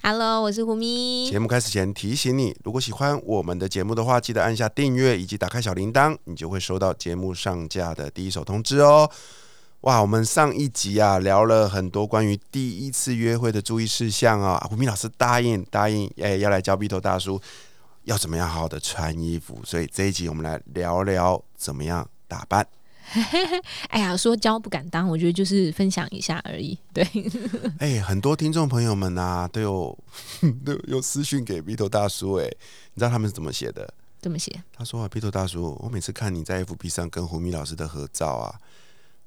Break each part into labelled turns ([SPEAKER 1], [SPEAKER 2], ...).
[SPEAKER 1] Hello，我是胡咪。
[SPEAKER 2] 节目开始前提醒你，如果喜欢我们的节目的话，记得按下订阅以及打开小铃铛，你就会收到节目上架的第一手通知哦。哇，我们上一集啊聊了很多关于第一次约会的注意事项啊，胡咪老师答应答应，哎、要来教鼻头大叔要怎么样好好的穿衣服，所以这一集我们来聊聊怎么样打扮。
[SPEAKER 1] 哎呀，说教不敢当，我觉得就是分享一下而已。对，
[SPEAKER 2] 哎、很多听众朋友们啊都有 都有有私讯给鼻头大叔、哎，你知道他们是怎么写的？
[SPEAKER 1] 怎么写。
[SPEAKER 2] 他说啊，鼻头大叔，我每次看你在 FB 上跟胡咪老师的合照啊，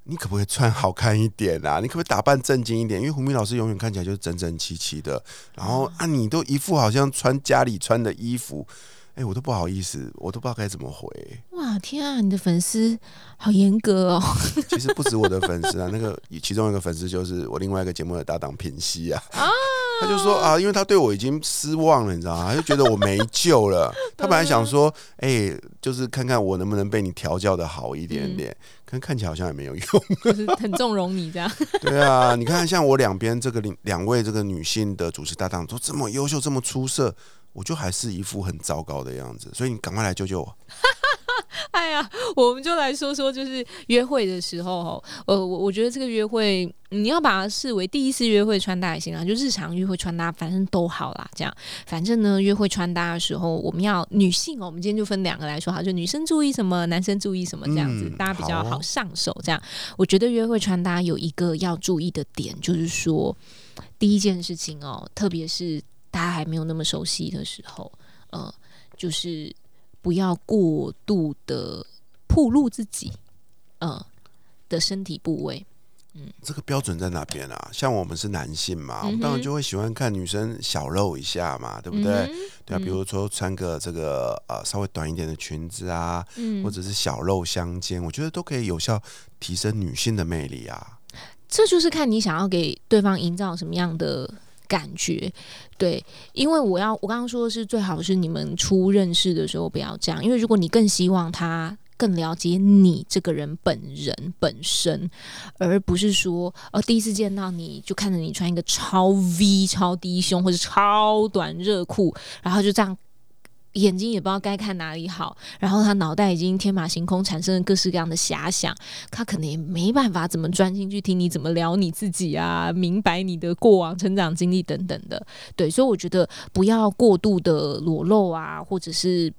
[SPEAKER 2] 你可不可以穿好看一点啊？你可不可以打扮正经一点？因为胡咪老师永远看起来就是整整齐齐的，然后啊，你都一副好像穿家里穿的衣服，哎、我都不好意思，我都不知道该怎么回。
[SPEAKER 1] 哇，天啊，你的粉丝好严格哦。
[SPEAKER 2] 其实不止我的粉丝啊，那个其中一个粉丝就是我另外一个节目的搭档平西啊。他就说啊，因为他对我已经失望了，你知道吗？他就觉得我没救了。他本来想说，哎、就是看看我能不能被你调教的好一点点，可是看起来好像也没有用。
[SPEAKER 1] 就是很纵容你这样。
[SPEAKER 2] 对啊，你看像我两边这个两两位这个女性的主持搭档都这么优秀，这么出色，我就还是一副很糟糕的样子。所以你赶快来救救我。
[SPEAKER 1] 哎呀，我们就来说说，就是约会的时候，哈，呃，我我觉得这个约会，你要把它视为第一次约会穿搭也行啊，就日常约会穿搭，反正都好啦。这样，反正呢，约会穿搭的时候，我们要女性哦，我们今天就分两个来说，好，就女生注意什么，男生注意什么，这样子，
[SPEAKER 2] 嗯
[SPEAKER 1] 大家比较
[SPEAKER 2] 好
[SPEAKER 1] 上手。这样，我觉得约会穿搭有一个要注意的点，就是说，第一件事情哦，特别是大家还没有那么熟悉的时候，呃，就是不要过度的暴露自己，呃的身体部位。
[SPEAKER 2] 嗯这个标准在哪边啊？像我们是男性嘛，我们当然就会喜欢看女生小露一下嘛，对不对？
[SPEAKER 1] 嗯
[SPEAKER 2] 对啊，
[SPEAKER 1] 嗯
[SPEAKER 2] 比如说穿个这个呃稍微短一点的裙子啊，
[SPEAKER 1] 嗯
[SPEAKER 2] 或者是小露相间，我觉得都可以有效提升女性的魅力啊。
[SPEAKER 1] 这就是看你想要给对方营造什么样的感觉。对，因为我要我刚刚说的是，最好是你们初认识的时候不要这样，因为如果你更希望他。更了解你这个人本人本身，而不是说，呃，第一次见到你就看着你穿一个超 V、超低胸或者超短热裤，然后就这样眼睛也不知道该看哪里好，然后他脑袋已经天马行空，产生了各式各样的遐想，他可能也没办法怎么专心去听你怎么聊你自己啊，明白你的过往成长经历等等的。对，所以我觉得不要过度的裸露啊，或者是。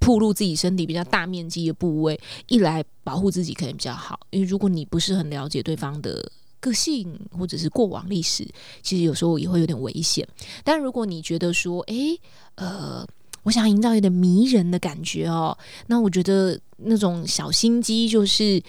[SPEAKER 1] 暴露自己身体比较大面积的部位，一来保护自己可能比较好，因为如果你不是很了解对方的个性或者是过往历史，其实有时候也会有点危险。但如果你觉得说，诶，呃，我想营造一点迷人的感觉哦，那我觉得那种小心机就是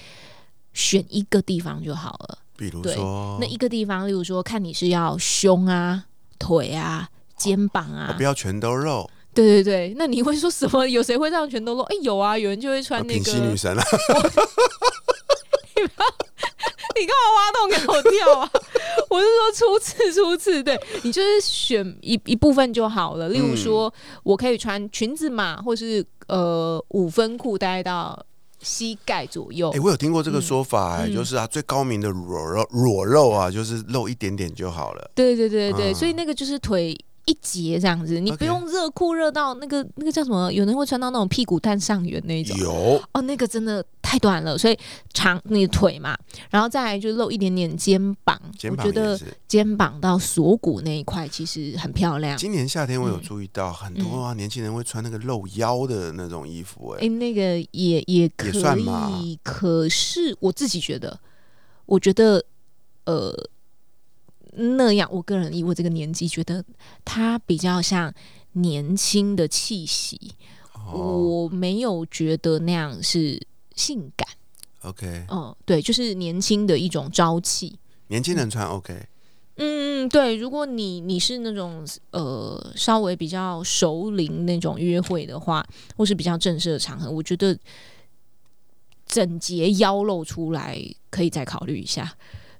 [SPEAKER 1] 选一个地方就好了。
[SPEAKER 2] 比如说，
[SPEAKER 1] 那一个地方，例如说，看你是要胸啊、腿啊、肩膀啊
[SPEAKER 2] 哦，不要全都露，
[SPEAKER 1] 对对对。那你会说什么？有谁会让全都露？哎、有啊，有人就会穿那
[SPEAKER 2] 品
[SPEAKER 1] 个。
[SPEAKER 2] 析女神啊，
[SPEAKER 1] 你干嘛挖洞给我跳啊？我是说初次，初次，对你就是选一一部分就好了。例如说，我可以穿裙子嘛，或是呃五分裤，大概到膝盖左右。
[SPEAKER 2] 哎、我有听过这个说法、就是啊，最高明的裸肉裸肉啊，就是露一点点就好了。
[SPEAKER 1] 对对对对，
[SPEAKER 2] 嗯
[SPEAKER 1] 所以那个就是腿一截这样子，你不用热裤热到那个那个叫什么？有人会穿到那种屁股蛋上缘那种。
[SPEAKER 2] 有
[SPEAKER 1] 哦，那个真的太短了，所以长你的腿嘛，然后再来就露一点点肩膀，
[SPEAKER 2] 肩
[SPEAKER 1] 我觉得。肩膀到锁骨那一块其实很漂亮。
[SPEAKER 2] 今年夏天我有
[SPEAKER 1] 嗯
[SPEAKER 2] 注意到，很多啊年轻人会穿那个露腰的那种衣服、哎、
[SPEAKER 1] 哎、那个也也可以，可是我自己觉得，我觉得呃那样，我个人以我这个年纪，觉得他比较像年轻的气息，
[SPEAKER 2] 哦
[SPEAKER 1] 我没有觉得那样是性感。
[SPEAKER 2] ，OK，
[SPEAKER 1] 嗯，对，就是年轻的一种朝气。
[SPEAKER 2] 年轻人穿 OK，
[SPEAKER 1] 嗯，对，如果你你是那种呃稍微比较熟龄那种约会的话，或是比较正式的场合，我觉得整节腰露出来可以再考虑一下。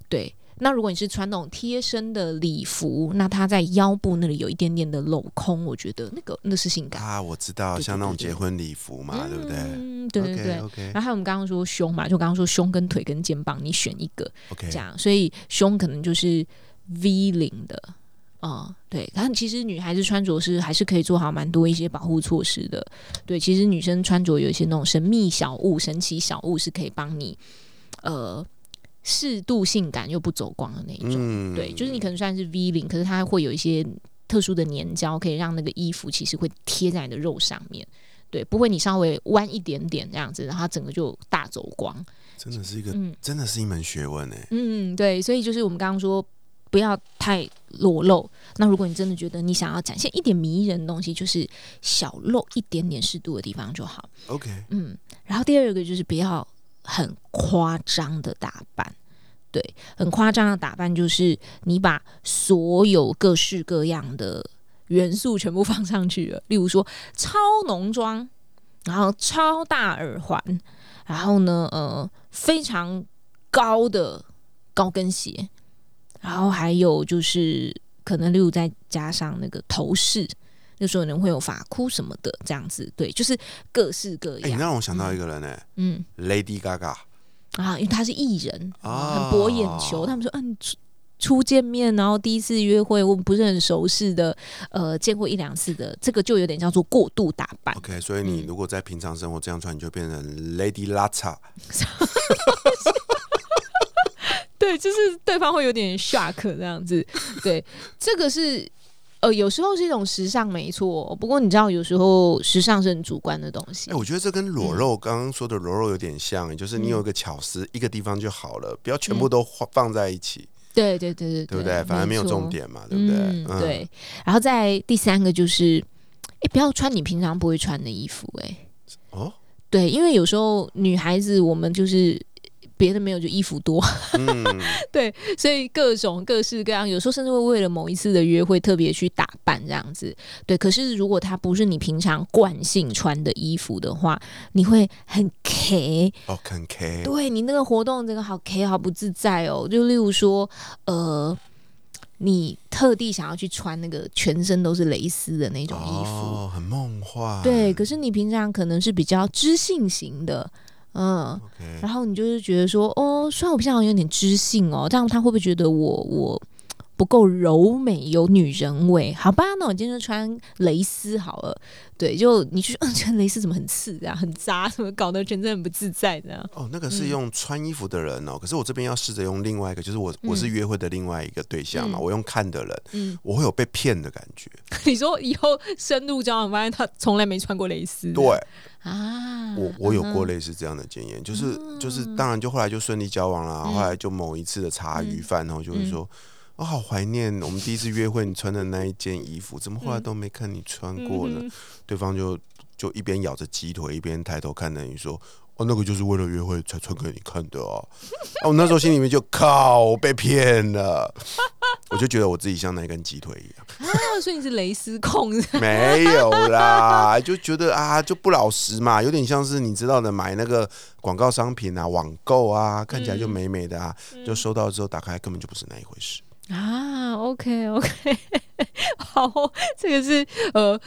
[SPEAKER 1] 对，那如果你是穿那种贴身的礼服，那它在腰部那里有一点点的镂空，我觉得那个那是性感。
[SPEAKER 2] 啊，我知道，
[SPEAKER 1] 对对
[SPEAKER 2] 像那种结婚礼服嘛，对不对
[SPEAKER 1] 嗯，对对对。然后还有我们刚刚说胸嘛，就刚刚说胸跟腿跟肩膀，你选一个
[SPEAKER 2] OK
[SPEAKER 1] 这样，所以胸可能就是 V 领的，嗯，对。但其实女孩子穿着是还是可以做好蛮多一些保护措施的。对，其实女生穿着有一些那种神秘小物、神奇小物是可以帮你，呃，适度性感又不走光的那一种。
[SPEAKER 2] 嗯
[SPEAKER 1] 对，就是你可能算是 V 领，可是它会有一些特殊的粘胶，可以让那个衣服其实会贴在你的肉上面。对，不会你稍微弯一点点这样子，然后它整个就大走光。
[SPEAKER 2] 真的是一个，
[SPEAKER 1] 嗯
[SPEAKER 2] 真的是一门学问哎。
[SPEAKER 1] 嗯，对，所以就是我们刚刚说不要太裸露。那如果你真的觉得你想要展现一点迷人的东西，就是小露一点点适度的地方就好。
[SPEAKER 2] OK，
[SPEAKER 1] 嗯，然后第二个就是不要很夸张的打扮。对，很夸张的打扮就是你把所有各式各样的元素全部放上去了，例如说超浓妆，然后超大耳环，然后呢，呃，非常高的高跟鞋，然后还有就是可能例如再加上那个头饰。那时候人会有发箍什么的，这样子，对，就是各式各
[SPEAKER 2] 哎，你
[SPEAKER 1] 样。
[SPEAKER 2] 让我想到一个人哎
[SPEAKER 1] 嗯
[SPEAKER 2] ，，Lady Gaga
[SPEAKER 1] 啊，因为他是艺人，
[SPEAKER 2] 啊
[SPEAKER 1] 很博眼球。他们说，嗯、初初见面，然后第一次约会，我们不是很熟识的，呃，见过一两次的，这个就有点叫做过度打扮。
[SPEAKER 2] OK，所以你
[SPEAKER 1] 嗯
[SPEAKER 2] 如果在平常生活这样穿，你就变成 Lady Lata。
[SPEAKER 1] 对，就是对方会有点 shock 这样子。对，这个是。呃，有时候是一种时尚，没错。不过你知道，有时候时尚是很主观的东西。
[SPEAKER 2] 哎、我觉得这跟裸肉刚刚说的裸肉有点像，就是你有一个巧思，一个地方就好了，不要全部都放放在一起，
[SPEAKER 1] 对对对对
[SPEAKER 2] 对不对？反而没有重点嘛，对不对？
[SPEAKER 1] 嗯，对。然后再第三个就是，哎，不要穿你平常不会穿的衣服、哎，
[SPEAKER 2] 哦，
[SPEAKER 1] 对，因为有时候女孩子我们就是别的没有，就衣服多，
[SPEAKER 2] 嗯，
[SPEAKER 1] 所以各种各式各样，有时候甚至会为了某一次的约会特别去打扮这样子。对，可是如果它不是你平常惯性穿的衣服的话，你会很 K，
[SPEAKER 2] 哦，很 K，
[SPEAKER 1] 对你那个活动这个好 K 好不自在哦。就例如说，呃。你特地想要去穿那个全身都是蕾丝的那种衣服，
[SPEAKER 2] 哦，很梦幻，
[SPEAKER 1] 对，可是你平常可能是比较知性型的，嗯然后你就是觉得说，哦，虽然我平常好像有点知性哦，这样他会不会觉得我我不够柔美，有女人味？好吧，那我今天就穿蕾丝好了。对，就你去，嗯，穿蕾丝怎么很刺啊，很扎，怎么搞得全身很不自在这样？
[SPEAKER 2] 哦，那个是用穿衣服的人哦，可是我这边要试着用另外一个，就是我
[SPEAKER 1] 嗯
[SPEAKER 2] 我是约会的另外一个对象嘛，
[SPEAKER 1] 嗯
[SPEAKER 2] 我用看的人，
[SPEAKER 1] 嗯，
[SPEAKER 2] 我会有被骗的感觉，
[SPEAKER 1] 你说以后深入交往，发现他从来没穿过蕾丝，
[SPEAKER 2] 对
[SPEAKER 1] 啊，
[SPEAKER 2] 我我有过
[SPEAKER 1] 嗯
[SPEAKER 2] 类似这样的经验，就是就是当然就后来就顺利交往了，
[SPEAKER 1] 嗯
[SPEAKER 2] 后来就某一次的茶余饭后就会
[SPEAKER 1] 嗯
[SPEAKER 2] 说。我、好怀念我们第一次约会你穿的那一件衣服，怎么后来都没看你穿过呢？
[SPEAKER 1] 嗯
[SPEAKER 2] 对方就就一边咬着鸡腿，一边抬头看着你说：“哦，那个就是为了约会才穿给你看的哦。”啊，我那时候心里面就靠，我被骗了，我就觉得我自己像那根鸡腿一样。
[SPEAKER 1] 啊，所以你是蕾丝控，
[SPEAKER 2] 没有啦，就觉得啊，就不老实嘛，有点像是你知道的，买那个广告商品啊，网购啊，看起来就美美的啊，就收到之后打开根本就不是那一回事。
[SPEAKER 1] 啊，OK OK，好，这个是呃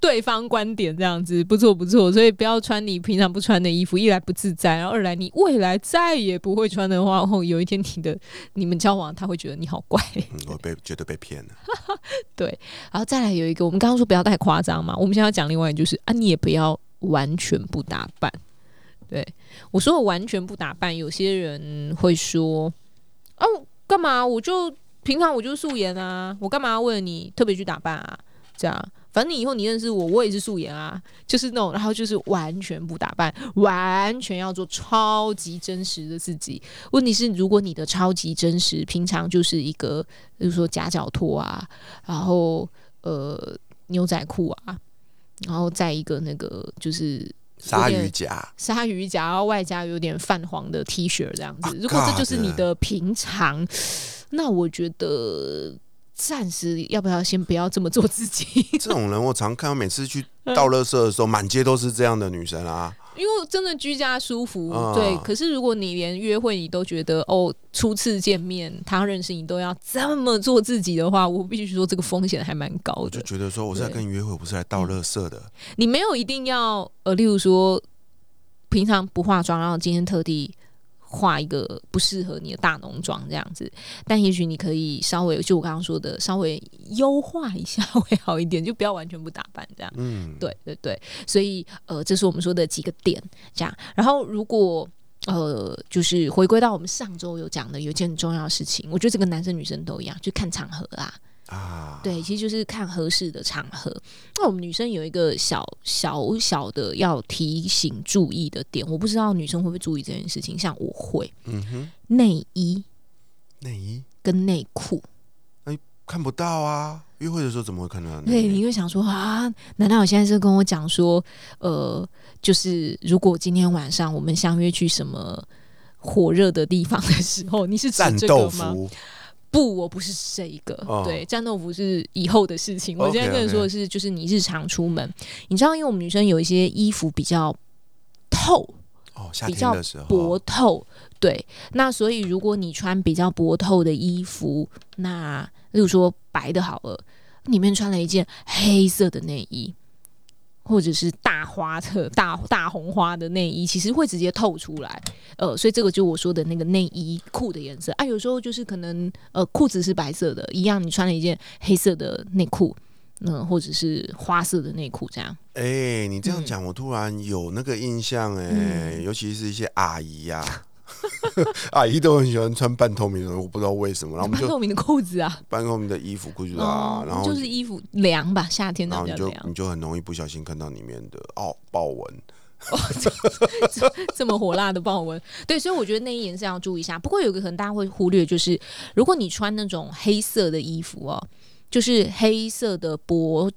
[SPEAKER 1] 对方观点这样子，不错不错，所以不要穿你平常不穿的衣服，一来不自在，然后二来你未来再也不会穿的话，后有一天你的你们交往，他会觉得你好怪，
[SPEAKER 2] 嗯，我被觉得被骗了。
[SPEAKER 1] 对然后再来有一个，我们刚刚说不要太夸张嘛，我们现在要讲另外就是啊，你也不要完全不打扮。对我说我完全不打扮，有些人会说哦，干嘛？我就平常我就素颜啊，我干嘛为了你特别去打扮啊？这样，反正你以后你认识我，我也是素颜啊，就是那种，然后就是完全不打扮，完全要做超级真实的自己。问题是，如果你的超级真实，平常就是一个，比如说夹脚拖啊，然后呃牛仔裤啊，然后再一个那个就是
[SPEAKER 2] 鲨鱼夹，
[SPEAKER 1] 鲨鱼夹，然后外加有点泛黄的 T 恤这样子。
[SPEAKER 2] 啊
[SPEAKER 1] 如果这就是你的平常，那我觉得暂时要不要先不要这么做自己，
[SPEAKER 2] 这种人我常看到，每次去倒垃圾的时候，满街都是这样的女生啊。
[SPEAKER 1] 因为真的居家舒服，
[SPEAKER 2] 啊
[SPEAKER 1] 对。可是如果你连约会你都觉得哦，初次见面他认识你都要这么做自己的话，我必须说这个风险还蛮高
[SPEAKER 2] 我就
[SPEAKER 1] 的。
[SPEAKER 2] 觉得说，我是来跟你约会，我不是来倒垃圾的。
[SPEAKER 1] 你没有一定要呃，例如说平常不化妆，然后今天特地画一个不适合你的大浓妆这样子，但也许你可以稍微就我刚刚说的，稍微优化一下会好一点，就不要完全不打扮这样。
[SPEAKER 2] 嗯，
[SPEAKER 1] 对对对，所以呃，这是我们说的几个点，这样。然后如果呃，就是回归到我们上周有讲的，有一件很重要的事情，我觉得这个男生女生都一样，就看场合啊。
[SPEAKER 2] 啊，
[SPEAKER 1] 对，其实就是看合适的场合。那我们女生有一个小小小的要提醒注意的点，我不知道女生会不会注意这件事情，像我会，
[SPEAKER 2] 嗯哼，
[SPEAKER 1] 内衣
[SPEAKER 2] 内衣
[SPEAKER 1] 跟内裤。
[SPEAKER 2] 哎看不到啊，约会的时候怎么会看到？
[SPEAKER 1] 对，你会想说啊，难道我现在是跟我讲说，呃，就是如果今天晚上我们相约去什么火热的地方的时候，你是指
[SPEAKER 2] 战
[SPEAKER 1] 这
[SPEAKER 2] 斗
[SPEAKER 1] 个吗？
[SPEAKER 2] 服
[SPEAKER 1] 不，我不是这一个。
[SPEAKER 2] 哦
[SPEAKER 1] 对，战斗服是以后的事情。我现在跟你说的是，就是你日常出门，你知道，因为我们女生有一些衣服比较透，
[SPEAKER 2] 哦，夏
[SPEAKER 1] 比较
[SPEAKER 2] 天的时候
[SPEAKER 1] 薄透，对。那所以如果你穿比较薄透的衣服，那例如说白的好了，里面穿了一件黑色的内衣。或者是大花的大大红花的内衣，其实会直接透出来，呃，所以这个就我说的那个内衣裤的颜色。啊，有时候就是可能呃裤子是白色的，一样你穿了一件黑色的内裤，嗯、或者是花色的内裤这样，
[SPEAKER 2] 哎、你这样
[SPEAKER 1] 嗯。
[SPEAKER 2] 讲，我突然有那个印象哎、
[SPEAKER 1] 嗯。
[SPEAKER 2] 尤其是一些阿姨呀、阿姨都很喜欢穿半透明的，我不知道为什么，然后我们就
[SPEAKER 1] 半透明的裤子啊，
[SPEAKER 2] 半透明的衣服、裤子啊，然后
[SPEAKER 1] 就是衣服凉吧，夏天
[SPEAKER 2] 然后你就
[SPEAKER 1] 的比较凉
[SPEAKER 2] 你，就很容易不小心看到里面的哦豹纹，
[SPEAKER 1] 这么火辣的豹纹，对，所以我觉得内衣颜色要注意一下。不过有个可能大家会忽略，就是如果你穿那种黑色的衣服哦，就是黑色的薄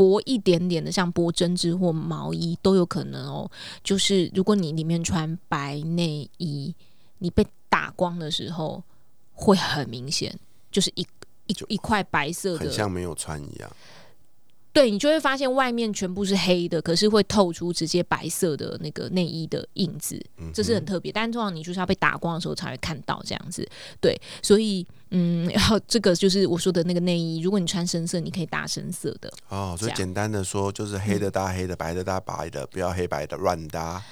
[SPEAKER 1] 薄一点点的，像薄针织或毛衣都有可能哦。就是如果你里面穿白内衣，你被打光的时候会很明显，就是一一一块白色的，
[SPEAKER 2] 很像没有穿一样。
[SPEAKER 1] 对你就会发现外面全部是黑的，可是会透出直接白色的那个内衣的印子，这是很特别。但通常你就是要被打光的时候才会看到这样子，对，所以嗯，然后这个就是我说的那个内衣，如果你穿深色，你可以搭深色的，
[SPEAKER 2] 哦，所以简单的说，就是黑的搭黑的，白的搭白的，不要黑白的乱搭。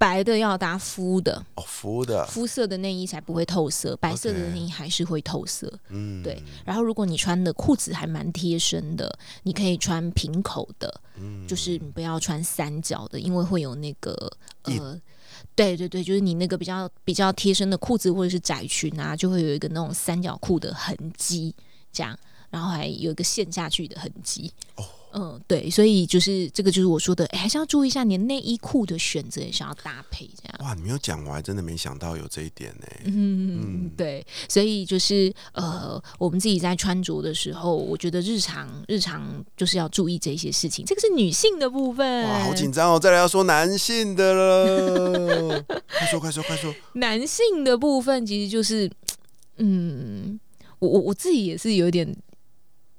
[SPEAKER 1] 白的要搭肤的，
[SPEAKER 2] 哦，肤的，
[SPEAKER 1] 肤色的内衣才不会透色，白色的内衣还是会透色。
[SPEAKER 2] 嗯，
[SPEAKER 1] 对，然后如果你穿的裤子还蛮贴身的，你可以穿平口的，
[SPEAKER 2] 嗯。
[SPEAKER 1] 就是你不要穿三角的，因为会有那个呃，对对对，就是你那个比较比较贴身的裤子或者是窄裙啊，就会有一个那种三角裤的痕迹，这样，然后还有一个陷下去的痕迹。
[SPEAKER 2] 哦
[SPEAKER 1] 嗯，对，所以就是这个就是我说的，哎，还是要注意一下你的内衣裤的选择，也是要搭配这样。
[SPEAKER 2] 哇，你没有讲，我还真的没想到有这一点呢。
[SPEAKER 1] 嗯，对，所以就是呃，我们自己在穿着的时候，我觉得日常日常就是要注意这些事情。这个是女性的部分，
[SPEAKER 2] 哇，好紧张哦！再来要说男性的了，快说快说快说！
[SPEAKER 1] 男性的部分其实就是，嗯，我我我自己也是有点，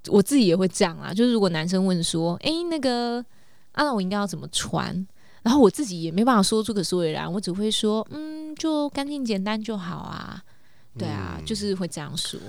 [SPEAKER 1] 我自己也会这样啊。就是如果男生问说，诶，那个啊，那我应该要怎么穿？然后我自己也没办法说出个所以然，我只会说，嗯，就干净简单就好啊。对啊，
[SPEAKER 2] 嗯
[SPEAKER 1] 就是会这样说。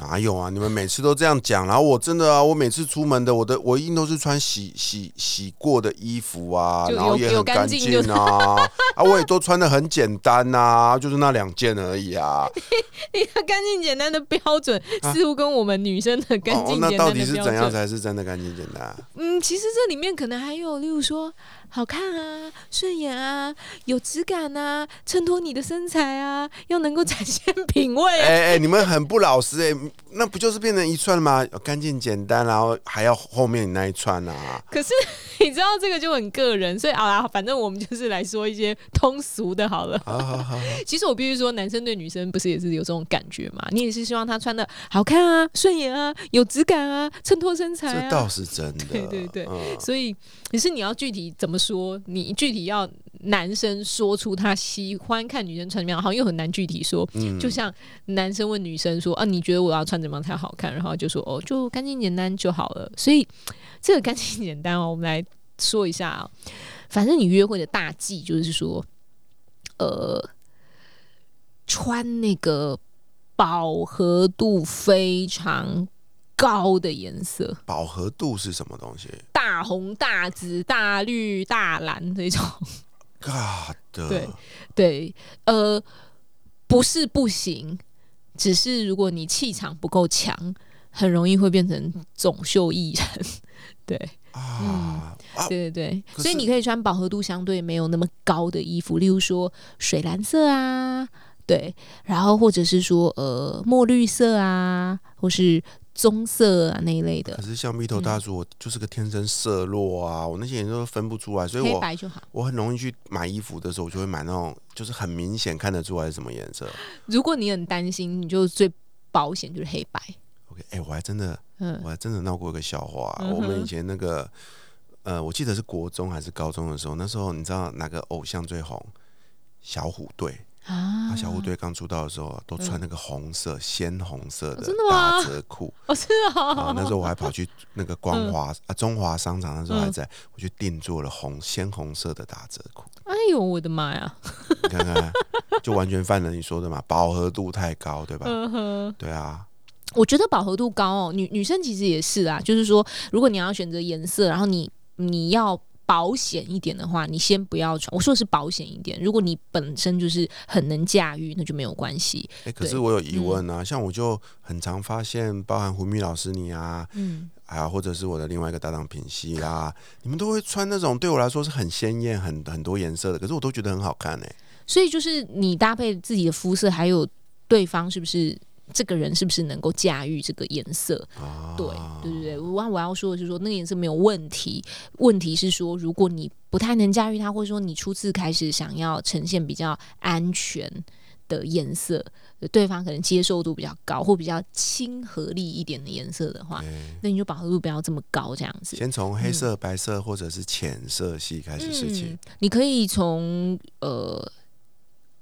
[SPEAKER 2] 哪有啊？你们每次都这样讲，然后我真的啊，我每次出门的，我的我一定都是穿洗洗洗过的衣服啊，然后也很干
[SPEAKER 1] 净
[SPEAKER 2] 啊，啊，我也都穿的很简单呐、就是那两件而已啊。
[SPEAKER 1] 你的干净简单的标准
[SPEAKER 2] 啊
[SPEAKER 1] 似乎跟我们女生的干
[SPEAKER 2] 哦，
[SPEAKER 1] 净
[SPEAKER 2] 那
[SPEAKER 1] 简单的
[SPEAKER 2] 到底是怎样，才是真的干净简单啊？
[SPEAKER 1] 嗯，其实这里面可能还有，例如说好看啊、顺眼啊、有质感啊、衬托你的身材啊，要能够展现品味啊。
[SPEAKER 2] 哎哎、你们很不老实哎、那不就是变成一串吗？干净简单，然后还要后面你那一串啊？
[SPEAKER 1] 可是你知道这个就很个人，所以好啦，反正我们就是来说一些通俗的好了。
[SPEAKER 2] 好好好好，
[SPEAKER 1] 其实我必须说，男生对女生不是也是有这种感觉嘛？你也是希望他穿的好看啊、顺眼啊、有质感啊、衬托身材啊。
[SPEAKER 2] 这倒是真的。
[SPEAKER 1] 对对对
[SPEAKER 2] 嗯
[SPEAKER 1] 所以，可是你要具体怎么说？你具体要男生说出他喜欢看女生穿什么样，好像又很难具体说。
[SPEAKER 2] 嗯，
[SPEAKER 1] 就像男生问女生说：“啊，你觉得我要穿怎么样才好看？”然后就说：“哦，就干净简单就好了。”所以这个干净简单哦，我们来说一下啊。反正你约会的大忌就是说，呃，穿那个饱和度非常高的颜色，
[SPEAKER 2] 饱和度是什么东西
[SPEAKER 1] 大红、大紫、大绿、大蓝这种。
[SPEAKER 2] ？God，
[SPEAKER 1] 对对，呃，不是不行，只是如果你气场不够强，很容易会变成总秀艺人。对
[SPEAKER 2] 啊啊，
[SPEAKER 1] 对对对，所以你可以穿饱和度相对没有那么高的衣服，例如说水蓝色啊，对，然后或者是说呃墨绿色啊，或是棕色啊那一类的
[SPEAKER 2] 可，是像蜜头大叔，我就是个天生色弱啊，我那些颜色都分不出来，所以
[SPEAKER 1] 黑
[SPEAKER 2] 我
[SPEAKER 1] 白就好。
[SPEAKER 2] 我很容易去买衣服的时候，我就会买那种就是很明显看得出来是什么颜色。
[SPEAKER 1] 如果你很担心，你就最保险就是黑白。
[SPEAKER 2] OK，哎、我还真的
[SPEAKER 1] 嗯
[SPEAKER 2] 我还真的闹过一个笑话、
[SPEAKER 1] 嗯
[SPEAKER 2] 我们以前那个呃，我记得是国中还是高中的时候，那时候你知道哪个偶像最红？小虎队。
[SPEAKER 1] 啊
[SPEAKER 2] 那小虎队刚出道的时候啊，都穿那个红色、鲜红色的
[SPEAKER 1] 真的吗
[SPEAKER 2] 大折裤
[SPEAKER 1] 哦是
[SPEAKER 2] 啊
[SPEAKER 1] 哦，。
[SPEAKER 2] 那时候我还跑去那个光华、啊中华商场，那时候还
[SPEAKER 1] 嗯
[SPEAKER 2] 在，我去定做了红鲜红色的打折裤。
[SPEAKER 1] 哎呦我的妈呀！
[SPEAKER 2] 你看看，就完全犯了你说的嘛，饱和度太高，对吧？对啊，
[SPEAKER 1] 我觉得饱和度高哦，女女生其实也是啊，就是说，如果你要选择颜色，然后你你要保险一点的话，你先不要穿。我说的是保险一点，如果你本身就是很能驾驭，那就没有关系。
[SPEAKER 2] 哎、可是我有疑问啊，像我就很常发现，包含胡蜜老师你啊，
[SPEAKER 1] 嗯，
[SPEAKER 2] 啊，或者是我的另外一个搭档品熙啦，你们都会穿那种对我来说是很鲜艳、很很多颜色的，可是我都觉得很好看哎、
[SPEAKER 1] 所以就是你搭配自己的肤色，还有对方是不是这个人是不是能够驾驭这个颜色？
[SPEAKER 2] 啊，
[SPEAKER 1] 对对对对，我我要说的是说那个颜色没有问题，问题是说如果你不太能驾驭它，或者说你初次开始想要呈现比较安全的颜色，对方可能接受度比较高或比较亲和力一点的颜色的话，
[SPEAKER 2] 哎
[SPEAKER 1] 那你就饱和度不要这么高，这样子。
[SPEAKER 2] 先从黑色、白色或者是浅色系开始事情
[SPEAKER 1] 嗯。，你可以从呃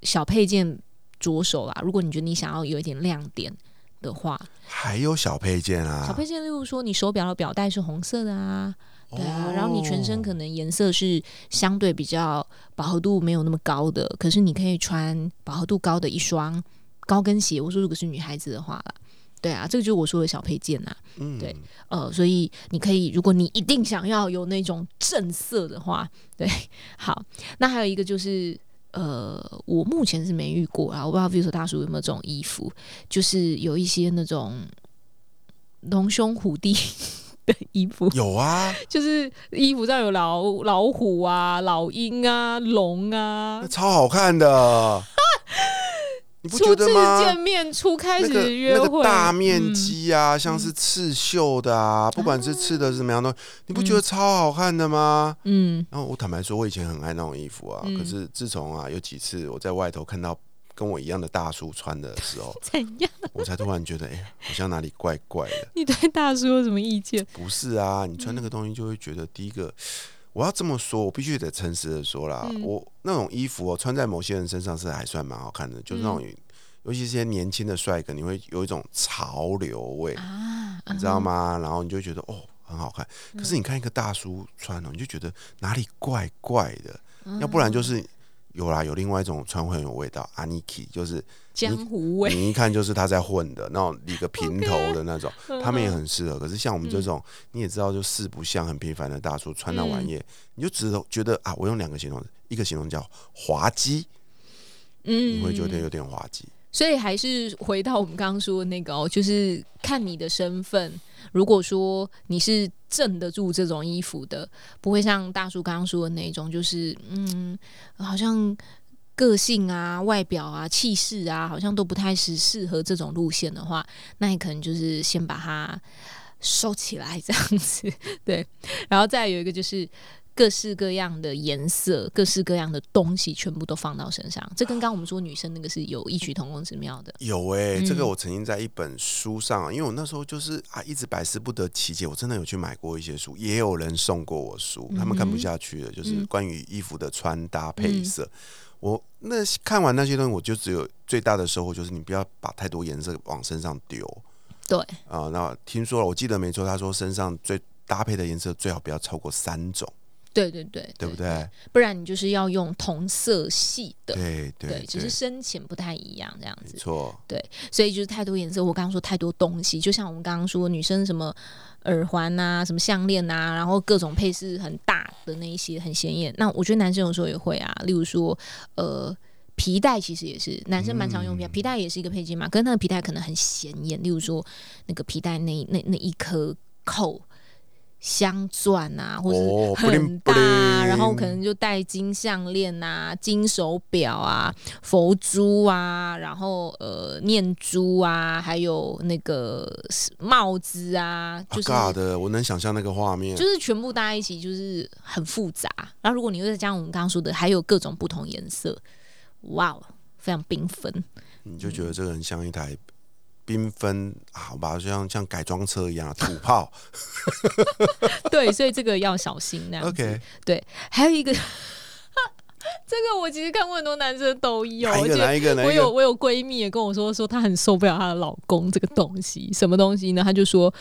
[SPEAKER 1] 小配件着手啦。如果你觉得你想要有一点亮点的话，
[SPEAKER 2] 还有小配件啊，
[SPEAKER 1] 小配件，例如说你手表的表带是红色的啊，对啊，然后你全身可
[SPEAKER 2] 能
[SPEAKER 1] 能颜色是相对比较饱和度没有那么高的，可是你可以穿饱和度高的一双高跟鞋。我说如果是女孩子的话啦，对啊，这个就是我说的小配件啊。
[SPEAKER 2] 嗯
[SPEAKER 1] 对呃，所以你可以，如果你一定想要有那种正色的话，对，好，那还有一个就是。呃，我目前是没遇过啊，我不知道 v i s 大叔有没有这种衣服，就是有一些那种龙兄虎弟 的衣服，
[SPEAKER 2] 有啊，
[SPEAKER 1] 就是衣服上有老老虎啊、老鹰啊、龙啊。
[SPEAKER 2] 那，超好看的，你不觉
[SPEAKER 1] 初次
[SPEAKER 2] 得吗？
[SPEAKER 1] 见面、初开
[SPEAKER 2] 那个
[SPEAKER 1] 始约会，
[SPEAKER 2] 那个大面
[SPEAKER 1] 嗯
[SPEAKER 2] 积啊，像是刺绣的啊，不管是刺的是什么样的，你不觉得超好看的吗？
[SPEAKER 1] 嗯，
[SPEAKER 2] 然后我坦白说，我以前很爱那种衣服啊，
[SPEAKER 1] 嗯
[SPEAKER 2] 可是自从啊有几次我在外头看到跟我一样的大叔穿的时候，
[SPEAKER 1] 怎样？
[SPEAKER 2] 我才突然觉得，哎、好像哪里怪怪的。
[SPEAKER 1] 你对大叔有什么意见？
[SPEAKER 2] 不是啊，你穿那个东西就会觉得，第一个，我要这么说，我必须得诚实的说啦，
[SPEAKER 1] 嗯
[SPEAKER 2] 我那种衣服哦，穿在某些人身上是还算蛮好看的，就是那种，尤其是些年轻的帅哥，你会有一种潮流味，
[SPEAKER 1] 啊，
[SPEAKER 2] 你知道吗？然后你就觉得哦很好看。
[SPEAKER 1] 嗯
[SPEAKER 2] 可是你看一个大叔穿哦，你就觉得哪里怪怪的，
[SPEAKER 1] 嗯
[SPEAKER 2] 要不然就是。有啦，有另外一种穿会很有味道，Aniki 就是
[SPEAKER 1] 江湖味，
[SPEAKER 2] 你一看就是他在混的那种理个平头的那种，
[SPEAKER 1] 嗯
[SPEAKER 2] 他们也很适合。可是像我们这种，你也知道，就四不像、很平凡的大叔穿那玩意，你就只觉得啊，我用两个形容，一个形容叫滑稽，
[SPEAKER 1] 嗯
[SPEAKER 2] 你会觉得有点滑稽。
[SPEAKER 1] 所以还是回到我们刚刚说的那个哦，就是看你的身份。如果说你是镇得住这种衣服的，不会像大叔刚刚说的那种，就是嗯，好像个性啊、外表啊、气势啊，好像都不太是适合这种路线的话，那你可能就是先把它收起来这样子。对，然后再有一个就是。各式各样的颜色、各式各样的东西，全部都放到身上。这跟刚刚我们说女生那个是有异曲同工之妙的。
[SPEAKER 2] 有哎、
[SPEAKER 1] 嗯
[SPEAKER 2] 这个我曾经在一本书上啊，因为我那时候就是啊，一直百思不得其解。我真的有去买过一些书，也有人送过我书，他们看不下去了，就是
[SPEAKER 1] 嗯
[SPEAKER 2] 关于衣服的穿搭配色。我那看完那些东西，我就只有最大的收获就是你不要把太多颜色往身上丢
[SPEAKER 1] 对，
[SPEAKER 2] 啊。那听说了，我记得没错，他说身上最搭配的颜色最好不要超过三种，
[SPEAKER 1] 对对对，
[SPEAKER 2] 对不对？
[SPEAKER 1] 不然你就是要用同色系的。
[SPEAKER 2] 对对
[SPEAKER 1] 对，只是深浅不太一样这样子，
[SPEAKER 2] 没错，
[SPEAKER 1] 所以就是太多颜色。我刚刚说太多东西，就像我们刚刚说女生什么耳环呐、什么项链呐，然后各种配饰很大的那一些很显眼。那我觉得男生有时候也会啊，例如说呃。皮带其实也是男生蛮常用皮带，皮带也是一个配件嘛，可是那个皮带可能很显眼，例如说那个皮带那那那一颗扣镶钻啊，或
[SPEAKER 2] 哦
[SPEAKER 1] 是很大然后可能就戴金项链啊、金手表啊、佛珠啊，然后呃念珠啊，还有那个帽子啊，就是。
[SPEAKER 2] 啊的，我能想象那个画面。
[SPEAKER 1] 就是全部搭在一起，就是很复杂。然后如果你又再加上我们刚刚说的，还有各种不同颜色，哇，哦，非常缤纷。
[SPEAKER 2] 你就觉得这个很像一台缤纷，啊好吧，就像像改装车一样土炮。
[SPEAKER 1] 对，所以这个要小心那样。
[SPEAKER 2] OK，对
[SPEAKER 1] 还有一个，这个我其实看过很多男生都有？而且？我有我有闺蜜也跟我说，说她很受不了她的老公这个东西，什么东西呢？她就说。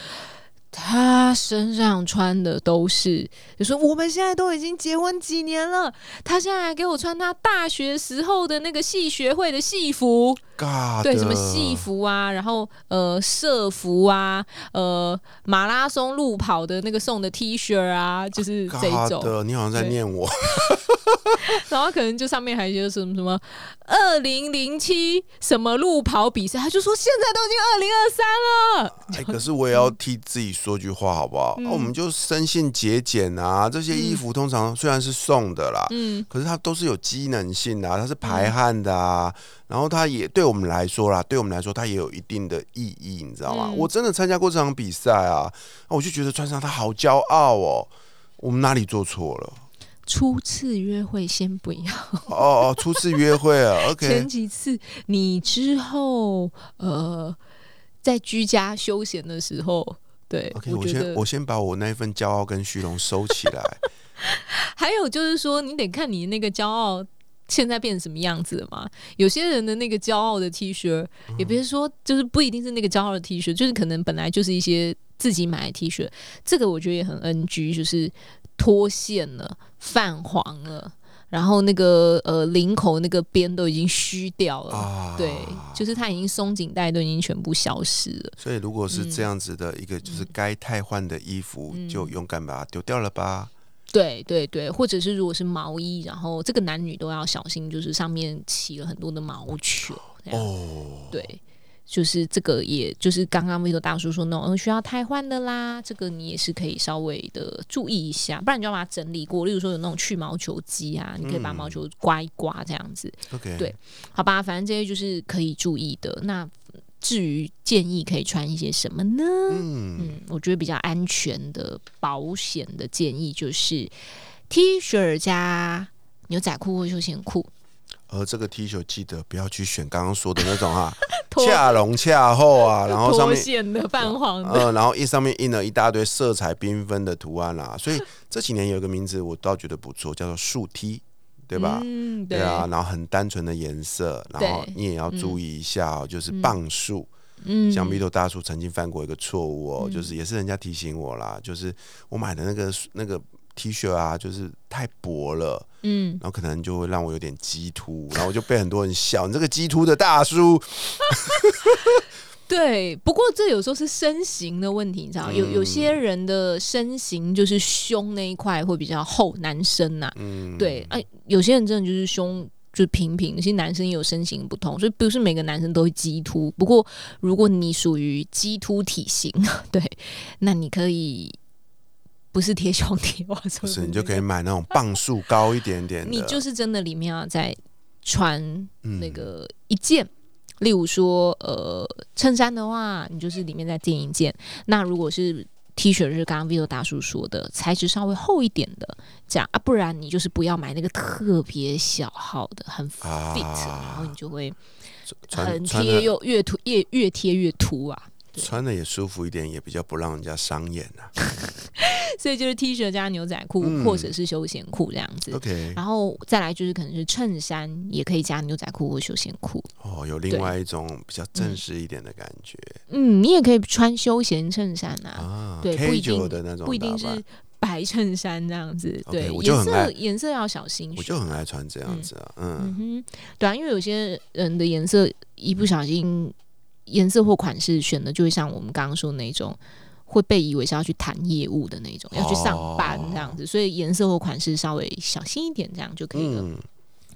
[SPEAKER 1] 她身上穿的都是，就说我们现在都已经结婚几年了，他现在还给我穿他大学时候的那个系学会的戏服，
[SPEAKER 2] 尬
[SPEAKER 1] 对，什么戏服啊，然后呃社服啊，呃马拉松路跑的那个送的 T 恤啊，就是这种。
[SPEAKER 2] 的，你好像在念我。
[SPEAKER 1] 然后可能就上面还有一些什么什么二零零七什么路跑比赛，他就说现在都已经二零二三了，
[SPEAKER 2] 哎，可是我也要替自己说句话，好不好？
[SPEAKER 1] 嗯
[SPEAKER 2] 啊我们就生性节俭啊，这些衣服通常虽然是送的啦，
[SPEAKER 1] 嗯，
[SPEAKER 2] 可是它都是有机能性的、啊，它是排汗的啊，然后它也对我们来说啦，对我们来说它也有一定的意义，你知道吗？
[SPEAKER 1] 嗯
[SPEAKER 2] 我真的参加过这场比赛啊，我就觉得穿上它好骄傲哦。我们哪里做错了？
[SPEAKER 1] 初次约会先不要，
[SPEAKER 2] 哦哦，初次约会啊，OK，
[SPEAKER 1] 前几次你之后呃在居家休闲的时候，对
[SPEAKER 2] OK，我
[SPEAKER 1] 我
[SPEAKER 2] 先我先把我那一份骄傲跟虚荣收起来。
[SPEAKER 1] 还有就是说，你得看你那个骄傲现在变成什么样子了嘛。有些人的那个骄傲的 T 恤，也别说就是不一定是那个骄傲的 T 恤，就是可能本来就是一些自己买的 T 恤，这个我觉得也很 NG，就是脱线了、泛黄了。然后那个呃领口那个边都已经虚掉了，
[SPEAKER 2] 啊。
[SPEAKER 1] 对，就是它已经松紧带都已经全部消失了。
[SPEAKER 2] 所以如果是这样子的一个，就是该汰换的衣服，
[SPEAKER 1] 嗯。
[SPEAKER 2] 就勇敢把它丢掉了吧。
[SPEAKER 1] 对对对，或者是如果是毛衣，然后这个男女都要小心，就是上面起了很多的毛球。
[SPEAKER 2] 哦，
[SPEAKER 1] 对，就是这个，也就是刚刚 Vito 大叔说那种需要汰换的啦，这个你也是可以稍微的注意一下，不然你就要把它整理过。例如说有那种去毛球机啊，你可以把毛球刮一刮这样子
[SPEAKER 2] ，OK，
[SPEAKER 1] 对好吧？反正这些就是可以注意的。那至于建议可以穿一些什么呢？
[SPEAKER 2] 嗯，
[SPEAKER 1] 嗯，我觉得比较安全的、保险的建议就是 T 恤加牛仔裤或休闲裤，
[SPEAKER 2] 而这个 T 恤记得不要去选刚刚说的那种啊，恰隆恰厚啊，然后上面
[SPEAKER 1] 线的、泛黄的。
[SPEAKER 2] 呃，然后一上面印了一大堆色彩缤纷的图案啦、所以这几年有一个名字我倒觉得不错，叫做树 T，对吧？
[SPEAKER 1] 嗯，
[SPEAKER 2] 对啊，，然后很单纯的颜色，然后你也要注意一下、哦，就是
[SPEAKER 1] 嗯
[SPEAKER 2] 磅数。
[SPEAKER 1] 嗯，
[SPEAKER 2] 像 Vito 大叔曾经犯过一个错误哦，
[SPEAKER 1] 嗯
[SPEAKER 2] 就是也是人家提醒我啦，就是我买的那个那个 T 恤啊，就是太薄了，
[SPEAKER 1] 嗯，
[SPEAKER 2] 然后可能就会让我有点鸡突，然后我就被很多人笑，你这个鸡突的大叔，
[SPEAKER 1] 对。不过这有时候是身形的问题，你知道，有有些人的身形就是胸那一块会比较厚，男生呐、
[SPEAKER 2] 嗯，
[SPEAKER 1] 对，哎、有些人真的就是胸。就是平平，其实男生也有身形不同，所以不是每个男生都会鸡突。不过如果你属于鸡突体型，对，那你可以不是贴胸贴袜，
[SPEAKER 2] 不
[SPEAKER 1] 不
[SPEAKER 2] 是你就可以买那种磅数高一点点的，
[SPEAKER 1] 你就是真的里面要再穿
[SPEAKER 2] 嗯
[SPEAKER 1] 那个一件。例如说，呃，衬衫的话，你就是里面再垫一件。那如果是 T 恤是刚刚 Vito 大叔说的，材质稍微厚一点的，这样啊，不然你就是不要买那个特别小号的，很 fit，、
[SPEAKER 2] 啊
[SPEAKER 1] 然后你就会很贴又越凸越越贴越凸啊。
[SPEAKER 2] 穿的也舒服一点，也比较不让人家伤眼啊。
[SPEAKER 1] 所以就是 T 恤加牛仔裤、
[SPEAKER 2] 嗯
[SPEAKER 1] 或者是休闲裤这样子。
[SPEAKER 2] OK，
[SPEAKER 1] 然后再来就是可能是衬衫，也可以加牛仔裤或休闲裤。
[SPEAKER 2] 哦，有另外一种比较正式一点的感觉、
[SPEAKER 1] 嗯，你也可以穿休闲衬衫啊，
[SPEAKER 2] 啊，
[SPEAKER 1] 对不一定
[SPEAKER 2] 的那种
[SPEAKER 1] 不一定是白衬衫这样子。对，颜色颜色要小心。
[SPEAKER 2] 我就很爱穿这样子啊，嗯
[SPEAKER 1] 嗯哼，对啊，因为有些人的颜色一不小心颜色或款式选的，就会像我们刚刚说的那种。会被以为是要去谈业务的那种，要去上班这样子，所以颜色或款式稍微小心一点，这样就可以了。
[SPEAKER 2] 嗯，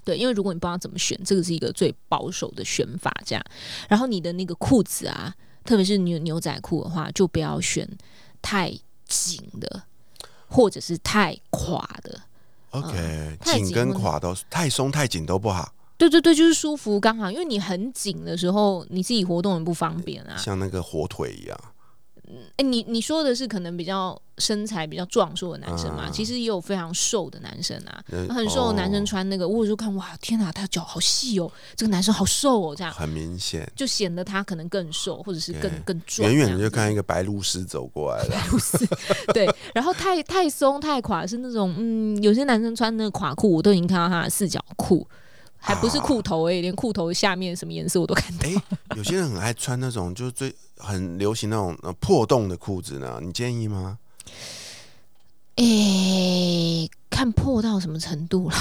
[SPEAKER 1] 对，因为如果你不知道怎么选，这个是一个最保守的选法，这样。然后你的那个裤子啊，特别是牛牛仔裤的话，就不要选太紧的，或者是太垮的。
[SPEAKER 2] OK，
[SPEAKER 1] 紧
[SPEAKER 2] 跟垮都太松太紧都不好，
[SPEAKER 1] 对对对，就是舒服刚好，因为你很紧的时候，你自己活动很不方便啊。
[SPEAKER 2] 像那个火腿一样。
[SPEAKER 1] 哎，你你说的是可能比较身材比较壮硕的男生嘛？
[SPEAKER 2] 啊
[SPEAKER 1] 其实也有非常瘦的男生啊，
[SPEAKER 2] 嗯
[SPEAKER 1] 很瘦的男生
[SPEAKER 2] 哦
[SPEAKER 1] 穿那个，我有时候看哇，天哪，他脚好细哦，这个男生好瘦哦，这样
[SPEAKER 2] 很明显，
[SPEAKER 1] 就显得他可能更瘦，或者是更
[SPEAKER 2] 对
[SPEAKER 1] 更壮。
[SPEAKER 2] 远远的就看一
[SPEAKER 1] 个
[SPEAKER 2] 个白鹭鸶走过来了。
[SPEAKER 1] 不 是对，然后太太松太垮是那种嗯，有些男生穿那个垮裤，我都已经看到他的四角裤，还不是裤头诶、连裤头下面什么颜色我都看到。
[SPEAKER 2] 哎、有些人很爱穿那种，就是最很流行那种、呃、破洞的裤子呢，你建议吗？
[SPEAKER 1] 诶、看破到什么程度了？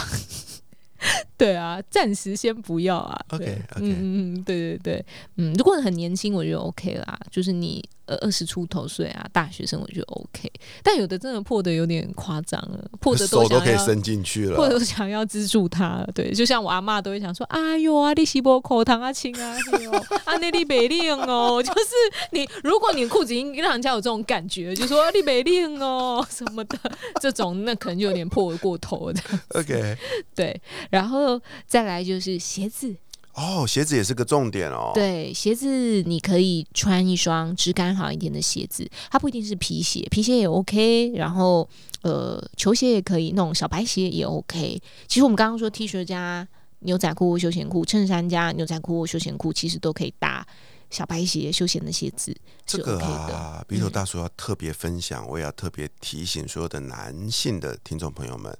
[SPEAKER 1] 对啊，暂时先不要啊。
[SPEAKER 2] OK，OK
[SPEAKER 1] 嗯嗯嗯，对对对，嗯，如果你很年轻，我觉得 OK 啦，就是你呃二十出头岁啊，大学生我觉得 OK，但有的真的破的有点夸张了，破的
[SPEAKER 2] 手都。可以伸进去
[SPEAKER 1] 或者想要资助他，对，就像我阿妈都会想说：“哎呦啊，你洗波口糖啊，亲啊，哎呦，啊那你没令哦。”就是你，如果你裤子已经让人家有这种感觉，就说、啊、你没令哦什么的，这种那可能就有点破过头的。
[SPEAKER 2] OK，
[SPEAKER 1] 对，然后再来就是鞋子，
[SPEAKER 2] 哦，鞋子也是个重点哦。，
[SPEAKER 1] 对，鞋子你可以穿一双质感好一点的鞋子，它不一定是皮鞋，皮鞋也 OK，然后呃球鞋也可以，那种小白鞋也 OK。其实我们刚刚说 T 恤加牛仔裤或休闲裤，衬衫加牛仔裤或休闲裤，其实都可以搭小白鞋、休闲的鞋子是
[SPEAKER 2] 这个。啊，鼻头大叔要特别分享，我也要特别提醒所有的男性的听众朋友们。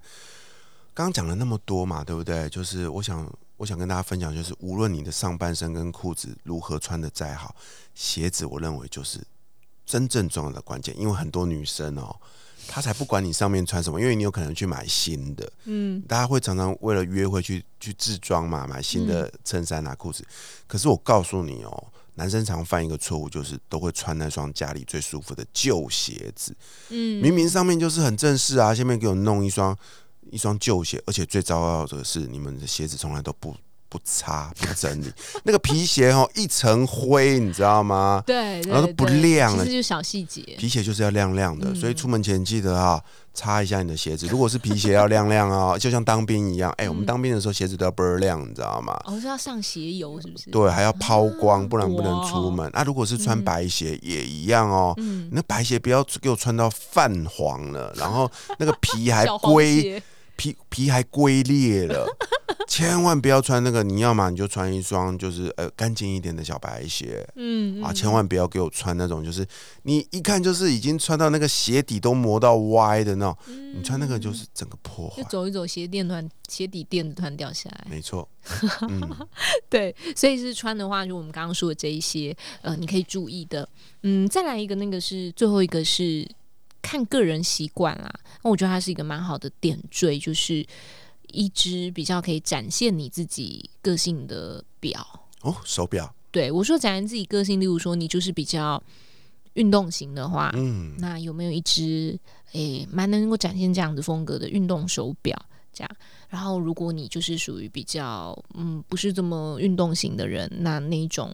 [SPEAKER 2] 刚刚讲了那么多嘛，对不对？就是我想，我想跟大家分享，就是无论你的上半身跟裤子如何穿的再好，鞋子我认为就是真正重要的关键。因为很多女生哦，她才不管你上面穿什么，因为你有可能去买新的，
[SPEAKER 1] 嗯，
[SPEAKER 2] 大家会常常为了约会去去自装嘛，买新的衬衫啊、裤子。可是我告诉你哦，男生常犯一个错误，就是都会穿那双家里最舒服的旧鞋子。
[SPEAKER 1] 嗯
[SPEAKER 2] 明明上面就是很正式啊，下面给我弄一双一双旧鞋，而且最糟糕的是，你们的鞋子从来都不不擦不整理，那个皮鞋哦一层灰，你知道吗？
[SPEAKER 1] 对，对
[SPEAKER 2] 然后都不亮了
[SPEAKER 1] 其实就是小细节。
[SPEAKER 2] 皮鞋就是要亮亮的，
[SPEAKER 1] 嗯
[SPEAKER 2] 所以出门前记得啊，擦一下你的鞋子。如果是皮鞋要亮亮哦，就像当兵一样。哎、我们
[SPEAKER 1] 嗯
[SPEAKER 2] 当兵的时候鞋子都要倍儿亮，你知道吗？
[SPEAKER 1] 哦，是要上鞋油是不是？
[SPEAKER 2] 对，还要抛光，
[SPEAKER 1] 啊
[SPEAKER 2] 不然不能出门。啊，如果是穿
[SPEAKER 1] 嗯
[SPEAKER 2] 白鞋也一样哦。
[SPEAKER 1] 嗯，
[SPEAKER 2] 那白鞋不要给我穿到泛黄了，然后那个皮还
[SPEAKER 1] 小黄
[SPEAKER 2] 龟
[SPEAKER 1] 鞋
[SPEAKER 2] 皮皮还龟裂了，千万不要穿那个。你要嘛你就穿一双就是呃干净一点的小白鞋，
[SPEAKER 1] 嗯
[SPEAKER 2] 啊，千万不要给我穿那种，就是你一看就是已经穿到那个鞋底都磨到歪的那种，你穿那个就是整个破坏
[SPEAKER 1] 就。走一走，鞋垫突然鞋底垫子突然掉下来。
[SPEAKER 2] 没错，嗯，
[SPEAKER 1] 对，所以是穿的话，就我们刚刚说的这一些，呃，你可以注意的。嗯，再来一个，那个是最后一个是看个人习惯啦。那我觉得它是一个蛮好的点缀，就是一只比较可以展现你自己个性的表。
[SPEAKER 2] 哦，手表，
[SPEAKER 1] 对我说展现自己个性，例如说你就是比较运动型的话，
[SPEAKER 2] 嗯，
[SPEAKER 1] 那有没有一只诶蛮能够展现这样子风格的运动手表？这样，然后如果你就是属于比较嗯不是这么运动型的人，那那种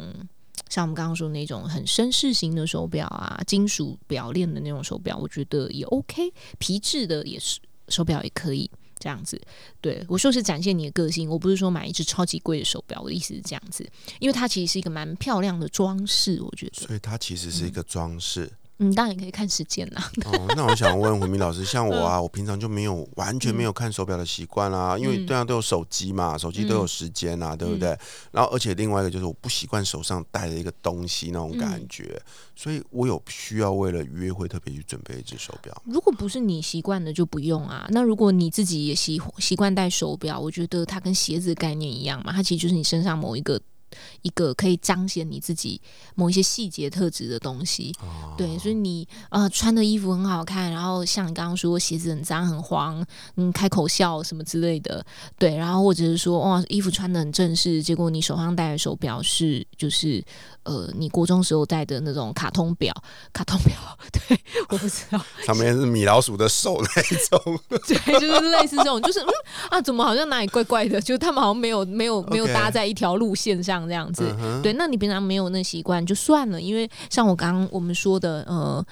[SPEAKER 1] 像我们刚刚说那种很绅士型的手表啊，金属表链的那种手表，我觉得也 OK，皮质的也是手表也可以。这样子，对我说是展现你的个性，我不是说买一只超级贵的手表，我的意思是这样子，因为它其实是一个蛮漂亮的装饰，我觉得，
[SPEAKER 2] 所以它其实是一个装饰，
[SPEAKER 1] 当然也可以看时间啦。
[SPEAKER 2] 哦，那我想问胡明老师，像我啊，我平常就没有完全没有看手表的习惯啦，因为
[SPEAKER 1] 嗯
[SPEAKER 2] 对啊都有手机嘛，手机都有时间啊，对不对？然后而且另外一个就是我不习惯手上带着一个东西那种感觉，所以我有需要为了约会特别去准备一只手表。
[SPEAKER 1] 如果不是你习惯的，就不用啊。那如果你自己也习习惯戴手表，我觉得它跟鞋子的概念一样嘛，它其实就是你身上某一个一个可以彰显你自己某一些细节特质的东西。
[SPEAKER 2] 哦
[SPEAKER 1] 对，所以你呃穿的衣服很好看，然后像你刚刚说鞋子很脏很黄，嗯，开口笑什么之类的，对，然后或者是说哇衣服穿的很正式，结果你手上戴的手表是就是呃你国中时候戴的那种卡通表，卡通表，对，我不知道，
[SPEAKER 2] 上面是米老鼠的手那一种，
[SPEAKER 1] 对，就是类似这种，就是嗯啊，怎么好像哪里怪怪的？就是他们好像没有没有没有搭在一条路线上这样子。
[SPEAKER 2] 嗯
[SPEAKER 1] 对，那你平常没有那习惯就算了，因为像我刚刚我们说的，呃，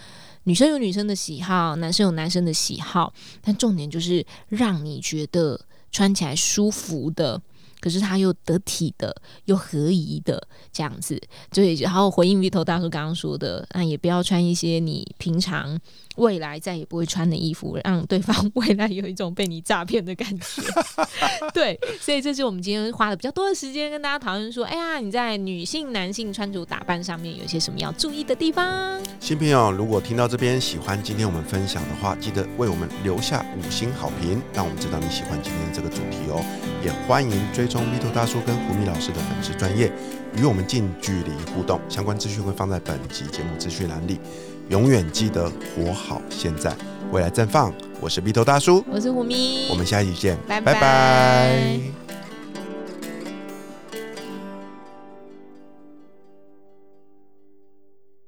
[SPEAKER 1] 女生有女生的喜好，男生有男生的喜好，但重点就是让你觉得穿起来舒服的。可是他又得体的，又合宜的这样子，对。然后回应 V 头大叔刚刚说的，那也不要穿一些你平常未来再也不会穿的衣服，让对方未来有一种被你诈骗的感觉。对，所以这是我们今天花了比较多的时间跟大家讨论说，哎呀，你在女性、男性穿着打扮上面有些什么要注意的地方？
[SPEAKER 2] 新朋友，如果听到这边喜欢今天我们分享的话，记得为我们留下五星好评，让我们知道你喜欢今天的这个主题哦。也欢迎追踪 Vito 大叔跟胡米老师的粉丝专业，与我们近距离互动。相关资讯会放在本集节目资讯栏里。永远记得活好现在，未来绽放。我是 Vito 大叔，
[SPEAKER 1] 我是胡咪，
[SPEAKER 2] 我们下一集见，
[SPEAKER 1] 拜
[SPEAKER 2] 拜拜